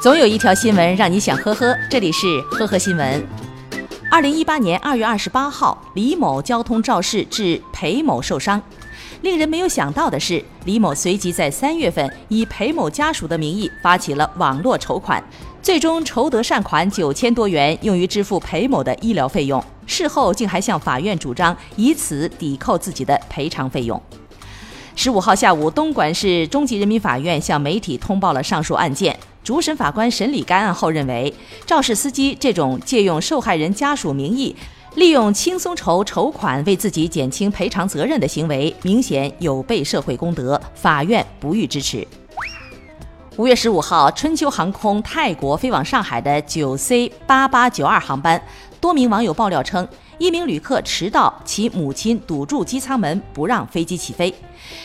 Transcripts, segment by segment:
总有一条新闻让你想呵呵，这里是呵呵新闻。二零一八年二月二十八号，李某交通肇事致裴某受伤。令人没有想到的是，李某随即在三月份以裴某家属的名义发起了网络筹款，最终筹得善款九千多元，用于支付裴某的医疗费用。事后竟还向法院主张以此抵扣自己的赔偿费用。十五号下午，东莞市中级人民法院向媒体通报了上述案件。主审法官审理该案后认为，肇事司机这种借用受害人家属名义，利用轻松筹筹款为自己减轻赔偿责任的行为，明显有悖社会公德，法院不予支持。五月十五号，春秋航空泰国飞往上海的九 C 八八九二航班，多名网友爆料称。一名旅客迟到，其母亲堵住机舱门不让飞机起飞。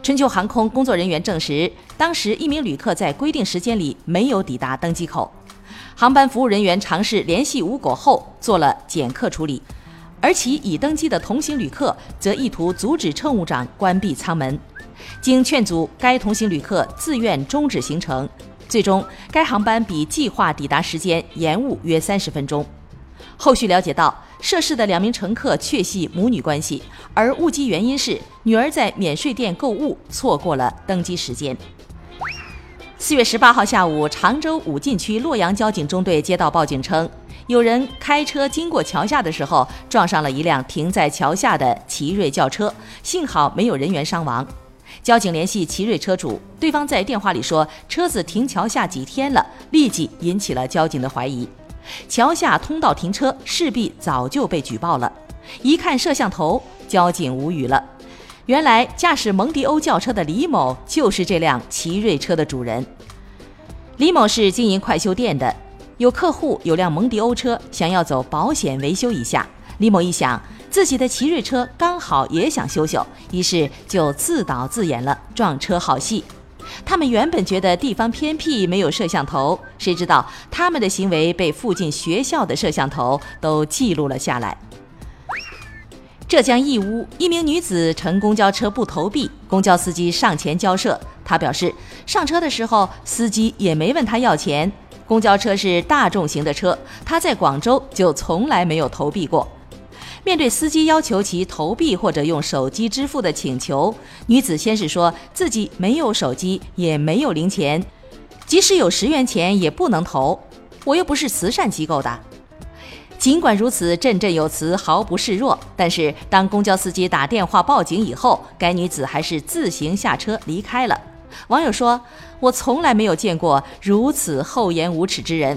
春秋航空工作人员证实，当时一名旅客在规定时间里没有抵达登机口。航班服务人员尝试联系无果后做了检客处理，而其已登机的同行旅客则意图阻止乘务长关闭舱门。经劝阻，该同行旅客自愿终止行程。最终，该航班比计划抵达时间延误约三十分钟。后续了解到。涉事的两名乘客确系母女关系，而误机原因是女儿在免税店购物，错过了登机时间。四月十八号下午，常州武进区洛阳交警中队接到报警称，有人开车经过桥下的时候，撞上了一辆停在桥下的奇瑞轿车，幸好没有人员伤亡。交警联系奇瑞车主，对方在电话里说车子停桥下几天了，立即引起了交警的怀疑。桥下通道停车势必早就被举报了。一看摄像头，交警无语了。原来驾驶蒙迪欧轿车的李某就是这辆奇瑞车的主人。李某是经营快修店的，有客户有辆蒙迪欧车，想要走保险维修一下。李某一想，自己的奇瑞车刚好也想修修，于是就自导自演了撞车好戏。他们原本觉得地方偏僻没有摄像头，谁知道他们的行为被附近学校的摄像头都记录了下来。浙江义乌一名女子乘公交车不投币，公交司机上前交涉，她表示上车的时候司机也没问她要钱。公交车是大众型的车，她在广州就从来没有投币过。面对司机要求其投币或者用手机支付的请求，女子先是说自己没有手机，也没有零钱，即使有十元钱也不能投。我又不是慈善机构的。尽管如此，振振有词，毫不示弱。但是当公交司机打电话报警以后，该女子还是自行下车离开了。网友说：“我从来没有见过如此厚颜无耻之人。”